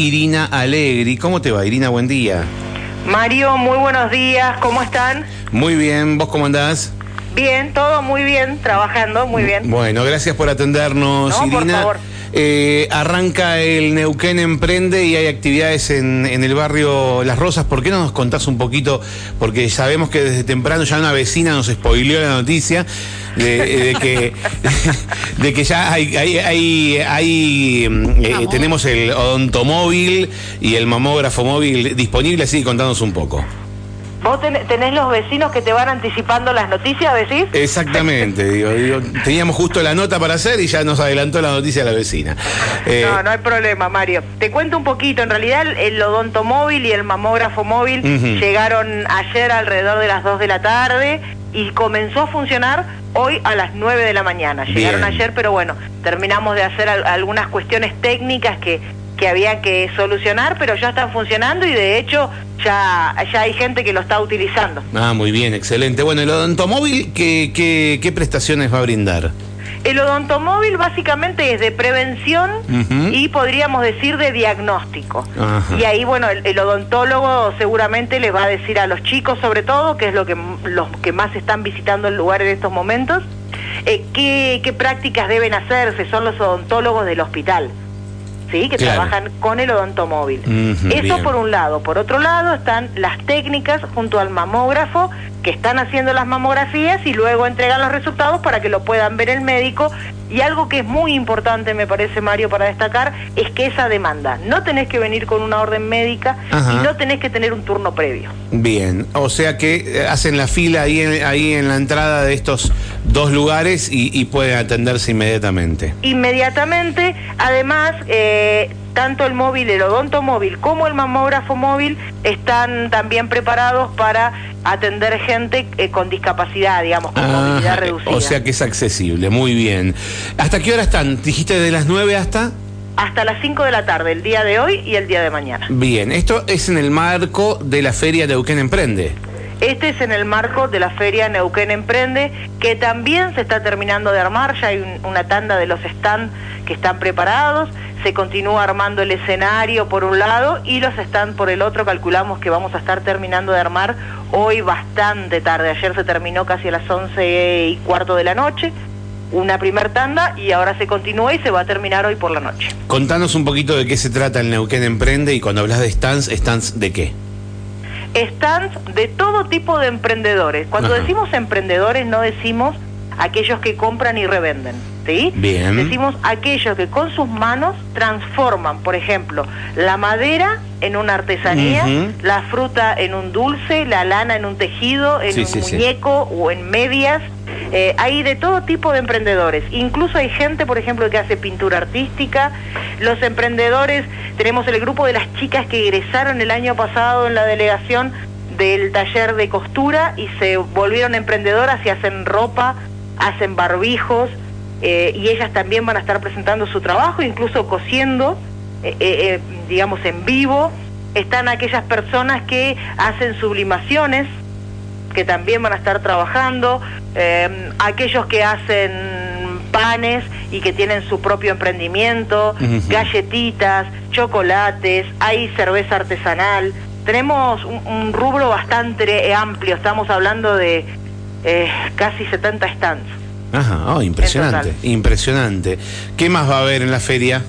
Irina Alegri. ¿Cómo te va, Irina? Buen día. Mario, muy buenos días, ¿cómo están? Muy bien, ¿vos cómo andás? Bien, todo muy bien, trabajando muy bien. Bueno, gracias por atendernos, No, por Irina. favor. Eh, arranca el Neuquén Emprende y hay actividades en, en el barrio Las Rosas. ¿Por qué no nos contás un poquito? Porque sabemos que desde temprano ya una vecina nos spoileó la noticia de, de que, de que ya hay, hay, hay, hay, mm, eh, tenemos el odontomóvil y el mamógrafo móvil disponible, así que contanos un poco. ¿Vos ten- tenés los vecinos que te van anticipando las noticias, decís? Exactamente, digo, digo, teníamos justo la nota para hacer y ya nos adelantó la noticia la vecina. Eh, No, no hay problema, Mario. Te cuento un poquito. En realidad, el, el odontomóvil y el mamógrafo móvil llegaron ayer alrededor de las 2 de la tarde y comenzó a funcionar hoy a las 9 de la mañana. Llegaron Bien. ayer, pero bueno, terminamos de hacer al- algunas cuestiones técnicas que, que había que solucionar, pero ya están funcionando y de hecho ya, ya hay gente que lo está utilizando. Ah, muy bien, excelente. Bueno, el odontomóvil, ¿qué, qué, qué prestaciones va a brindar? El odontomóvil básicamente es de prevención y podríamos decir de diagnóstico. Ajá. Y ahí, bueno, el, el odontólogo seguramente les va a decir a los chicos, sobre todo, que es lo que los que más están visitando el lugar en estos momentos, eh, qué, qué prácticas deben hacerse. Son los odontólogos del hospital. ¿Sí? que Claro. trabajan con el odontomóvil. Ujú, Eso bien. por un lado. Por otro lado están las técnicas junto al mamógrafo que están haciendo las mamografías y luego entregan los resultados para que lo puedan ver el médico. Y algo que es muy importante, me parece, Mario, para destacar, es que esa demanda. No tenés que venir con una orden médica Ajá. y no tenés que tener un turno previo. Bien, o sea que eh, hacen la fila ahí en, ahí en la entrada de estos dos lugares y, y pueden atenderse inmediatamente. Inmediatamente, además, eh, tanto el móvil, el odontomóvil como el mamógrafo móvil están también preparados para atender gente eh, con discapacidad, digamos, con movilidad reducida. o sea que es accesible, muy bien. ¿Hasta qué hora están? ¿Dijiste de las 9 hasta? Hasta las 5 de la tarde, el día de hoy y el día de mañana. Bien, esto es en el marco de la feria de Neuquén Emprende. Este es en el marco de la feria Neuquén Emprende, que también se está terminando de armar, ya hay un- una tanda de los stands que están preparados, se continúa armando el escenario por un lado y los stands por el otro, calculamos que vamos a estar terminando de armar hoy bastante tarde, ayer se terminó casi a las 11 y cuarto de la noche, una primer tanda y ahora se continúa y se va a terminar hoy por la noche. Contanos un poquito de qué se trata el Neuquén Emprende y cuando hablas de stands, stands de qué? Stands de todo tipo de emprendedores. Cuando Ajá. decimos emprendedores no decimos aquellos que compran y revenden, ¿sí? Bien. Decimos aquellos que con sus manos transforman, por ejemplo, la madera en una artesanía, la fruta en un dulce, la lana en un tejido, en Sí, un sí, sí. muñeco o en medias. Eh, hay de todo tipo de emprendedores. Incluso hay gente, por ejemplo, que hace pintura artística. Los emprendedores, tenemos el grupo de las chicas que egresaron el año pasado en la delegación del taller de costura y se volvieron emprendedoras y hacen ropa, hacen barbijos eh, y ellas también van a estar presentando su trabajo, incluso cosiendo, eh, digamos, en vivo. Están aquellas personas que hacen sublimaciones, que también van a estar trabajando, eh, aquellos que hacen panes y que tienen su propio emprendimiento, galletitas, chocolates, hay cerveza artesanal. Tenemos un, un rubro bastante amplio, estamos hablando de eh, casi 70 stands. Ajá, oh, impresionante, impresionante. ¿Qué más va a haber en la feria?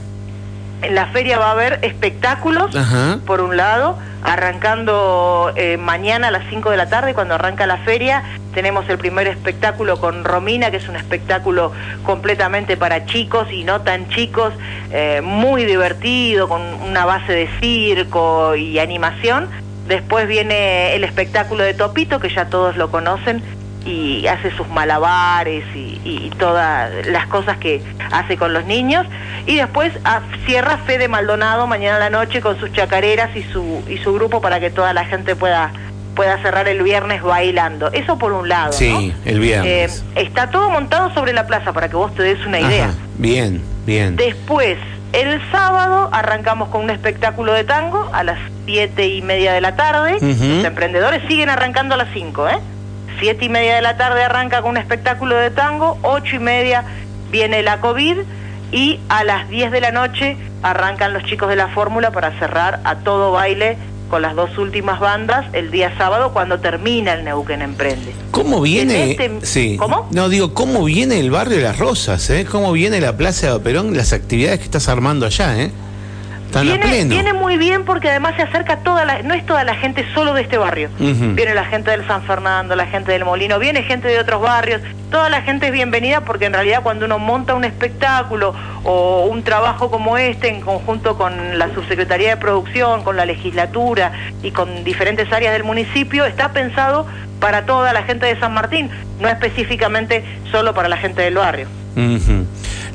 En la feria va a haber espectáculos, Ajá. por un lado, arrancando eh, mañana a las 5 de la tarde, cuando arranca la feria, tenemos el primer espectáculo con Romina, que es un espectáculo completamente para chicos y no tan chicos, eh, muy divertido, con una base de circo y animación. Después viene el espectáculo de Topito, que ya todos lo conocen, y hace sus malabares y, y todas las cosas que hace con los niños. Y después ah, cierra Fede Maldonado mañana a la noche con sus chacareras y su, y su grupo para que toda la gente pueda, pueda cerrar el viernes bailando. Eso por un lado. Sí, ¿no? el viernes. Eh, está todo montado sobre la plaza para que vos te des una idea. Ajá, Bien, bien. Después, el sábado arrancamos con un espectáculo de tango a las siete y media de la tarde. Los emprendedores siguen arrancando a las 5, ¿eh? Siete y media de la tarde arranca con un espectáculo de tango, ocho y media viene la COVID y a las 10 de la noche arrancan los chicos de la fórmula para cerrar a todo baile con las dos últimas bandas el día sábado cuando termina el Neuquén Emprende. ¿Cómo viene? este- sí. ¿Cómo? No, digo, ¿cómo viene el barrio de las Rosas? Eh? ¿Cómo viene la Plaza de Operón, las actividades que estás armando allá? ¿eh? Están a Viene, pleno. viene muy bien porque además se acerca toda la, no es toda la gente solo de este barrio. Viene la gente del San Fernando, la gente del Molino, viene gente de otros barrios. Toda la gente es bienvenida porque en realidad cuando uno monta un espectáculo o un trabajo como este en conjunto con la Subsecretaría de Producción, con la legislatura y con diferentes áreas del municipio, está pensado para toda la gente de San Martín, no específicamente solo para la gente del barrio.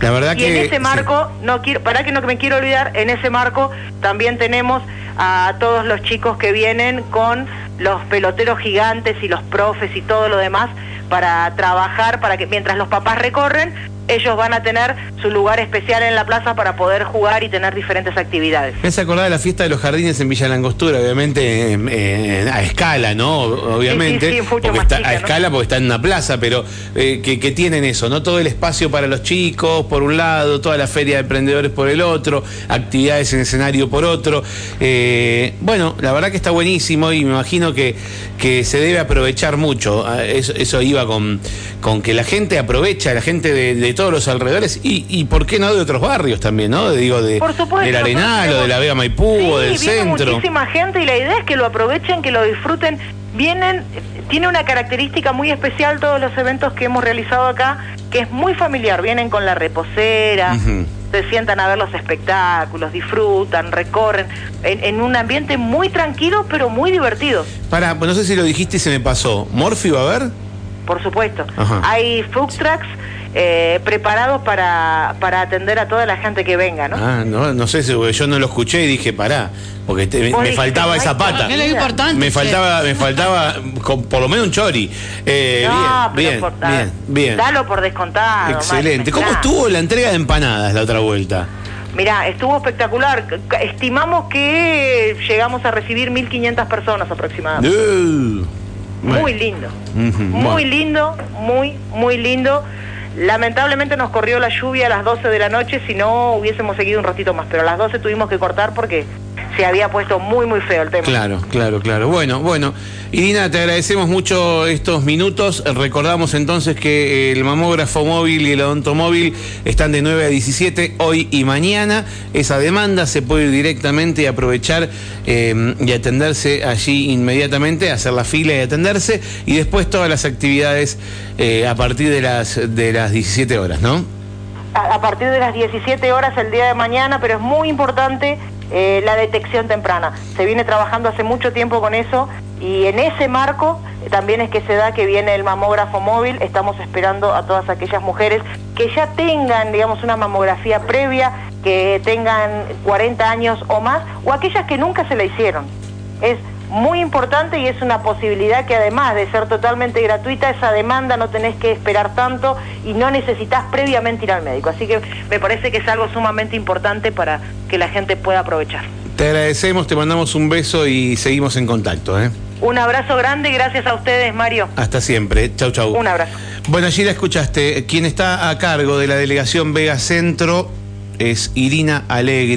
La verdad Y que. en ese marco, no quiero, para que no me quiero olvidar, en ese marco también tenemos a todos los chicos que vienen con los peloteros gigantes y los profes y todo lo demás para trabajar, para que mientras los papás recorren, ellos van a tener su lugar especial en la plaza para poder jugar y tener diferentes actividades. Me hace acordar de la fiesta de los jardines en Villa Langostura, obviamente eh, eh, a escala, ¿no? Obviamente. Sí, sí, sí, porque está, chica, a ¿no? escala porque está en una plaza, pero eh, que, que tienen eso, ¿no? Todo el espacio para los chicos, por un lado, toda la feria de emprendedores por el otro, actividades en escenario por otro. Eh, bueno, la verdad que está buenísimo y me imagino que, que se debe aprovechar mucho. Ah, Eso, eso iba con, con que la gente aprovecha, la gente de, de todos los alrededores y, y, ¿por qué no de otros barrios también, ¿no? Digo, de, Por supuesto, del Arenal o de la Vega Maipú Sí, o del centro. muchísima gente y la idea es que lo aprovechen, que lo disfruten. Vienen, tiene una característica muy especial todos los eventos que hemos realizado acá, que es muy familiar. Vienen con la reposera, se sientan a ver los espectáculos, disfrutan, recorren, en, en un ambiente muy tranquilo pero muy divertido. Para, no sé si lo dijiste y se me pasó. ¿Morfi va a haber? Por supuesto. Ajá. Hay food trucks eh, preparados para, para atender a toda la gente que venga, ¿no? Ah, no, no sé, si- yo no lo escuché y dije, pará, porque te- me, faltaba "Ay, esa pata. ¿qué Es lo importante. Me faltaba, me faltaba con por lo menos un chori. Eh, No, pero bien, por- bien, bien, bien. Dalo por descontado. Excelente. ¿Cómo estuvo la entrega de empanadas la otra vuelta? Mirá, estuvo espectacular. Estimamos que llegamos a recibir 1.500 personas aproximadamente. Uh, Muy lindo. Muy bueno. lindo, muy, muy lindo. Lamentablemente nos corrió la lluvia a las 12 de la noche, si no hubiésemos seguido un ratito más, pero a las 12 tuvimos que cortar porque se había puesto muy, muy feo el tema. Claro, claro, claro. Bueno, bueno. Irina, te agradecemos mucho estos minutos. Recordamos entonces que el mamógrafo móvil y el odontomóvil están de 9 a 17 hoy y mañana. Esa demanda se puede ir directamente y aprovechar eh, y atenderse allí inmediatamente, hacer la fila y atenderse. Y después todas las actividades eh, a partir de las, de las 17 horas, ¿no? a, a partir de las 17 horas el día de mañana, pero es muy importante eh, la detección temprana. Se viene trabajando hace mucho tiempo con eso y en ese marco también es que se da que viene el mamógrafo móvil. Estamos esperando a todas aquellas mujeres que ya tengan, digamos, una mamografía previa, que tengan 40 años o más, o aquellas que nunca se la hicieron. Es muy importante y es una posibilidad que además de ser totalmente gratuita, esa demanda no tenés que esperar tanto y no necesitas previamente ir al médico. Así que me parece que es algo sumamente importante para que la gente pueda aprovechar. Te agradecemos, te mandamos un beso y seguimos en contacto. ¿eh? Un abrazo grande y gracias a ustedes, Mario. Hasta siempre. Chau, chau. Un abrazo. Bueno, allí la escuchaste. Quien está a cargo de la delegación Vega Centro es Irina Alegre.